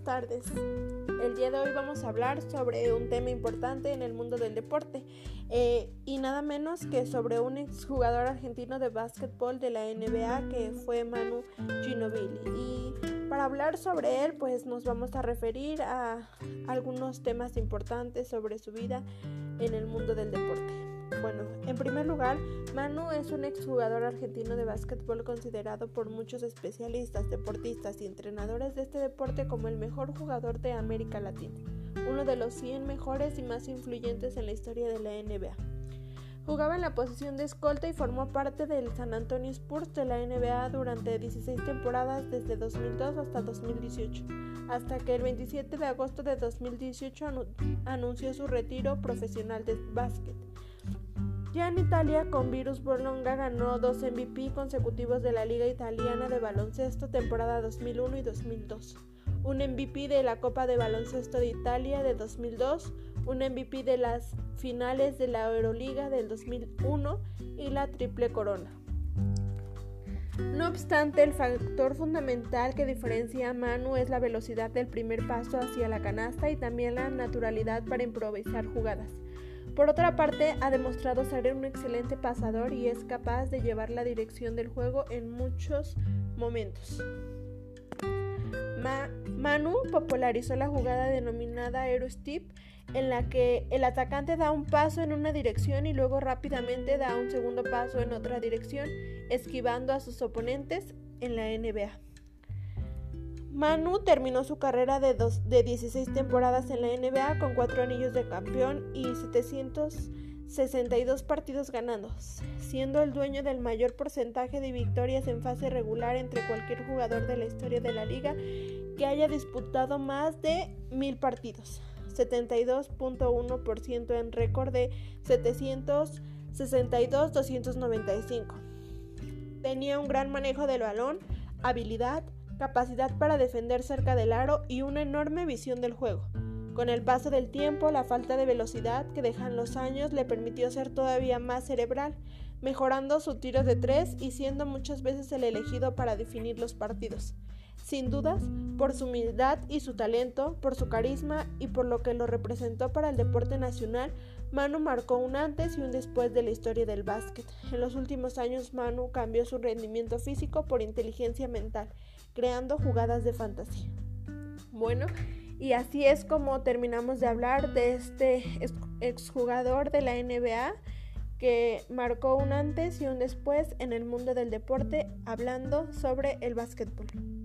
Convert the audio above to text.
tardes. El día de hoy vamos a hablar sobre un tema importante en el mundo del deporte eh, y nada menos que sobre un exjugador argentino de básquetbol de la NBA que fue Manu Ginobili. Y para hablar sobre él, pues nos vamos a referir a algunos temas importantes sobre su vida en el mundo del deporte. Primer lugar, Manu es un exjugador argentino de básquetbol considerado por muchos especialistas, deportistas y entrenadores de este deporte como el mejor jugador de América Latina, uno de los 100 mejores y más influyentes en la historia de la NBA. Jugaba en la posición de escolta y formó parte del San Antonio Spurs de la NBA durante 16 temporadas desde 2002 hasta 2018, hasta que el 27 de agosto de 2018 anunció su retiro profesional de básquet. Ya en Italia, con Virus Bologna ganó dos MVP consecutivos de la Liga Italiana de Baloncesto temporada 2001 y 2002. Un MVP de la Copa de Baloncesto de Italia de 2002, un MVP de las finales de la Euroliga del 2001 y la Triple Corona. No obstante, el factor fundamental que diferencia a Manu es la velocidad del primer paso hacia la canasta y también la naturalidad para improvisar jugadas. Por otra parte, ha demostrado ser un excelente pasador y es capaz de llevar la dirección del juego en muchos momentos. Manu popularizó la jugada denominada Aerostep, en la que el atacante da un paso en una dirección y luego rápidamente da un segundo paso en otra dirección, esquivando a sus oponentes en la NBA. Manu terminó su carrera de, de 16 temporadas en la NBA con 4 anillos de campeón y 762 partidos ganados, siendo el dueño del mayor porcentaje de victorias en fase regular entre cualquier jugador de la historia de la liga que haya disputado más de 1000 partidos, 72.1% en récord de 762-295. Tenía un gran manejo del balón, habilidad, capacidad para defender cerca del aro y una enorme visión del juego. Con el paso del tiempo, la falta de velocidad que dejan los años le permitió ser todavía más cerebral, mejorando su tiro de tres y siendo muchas veces el elegido para definir los partidos. Sin dudas, por su humildad y su talento, por su carisma y por lo que lo representó para el deporte nacional, Manu marcó un antes y un después de la historia del básquet. En los últimos años, Manu cambió su rendimiento físico por inteligencia mental creando jugadas de fantasía. Bueno, y así es como terminamos de hablar de este exjugador de la NBA que marcó un antes y un después en el mundo del deporte hablando sobre el básquetbol.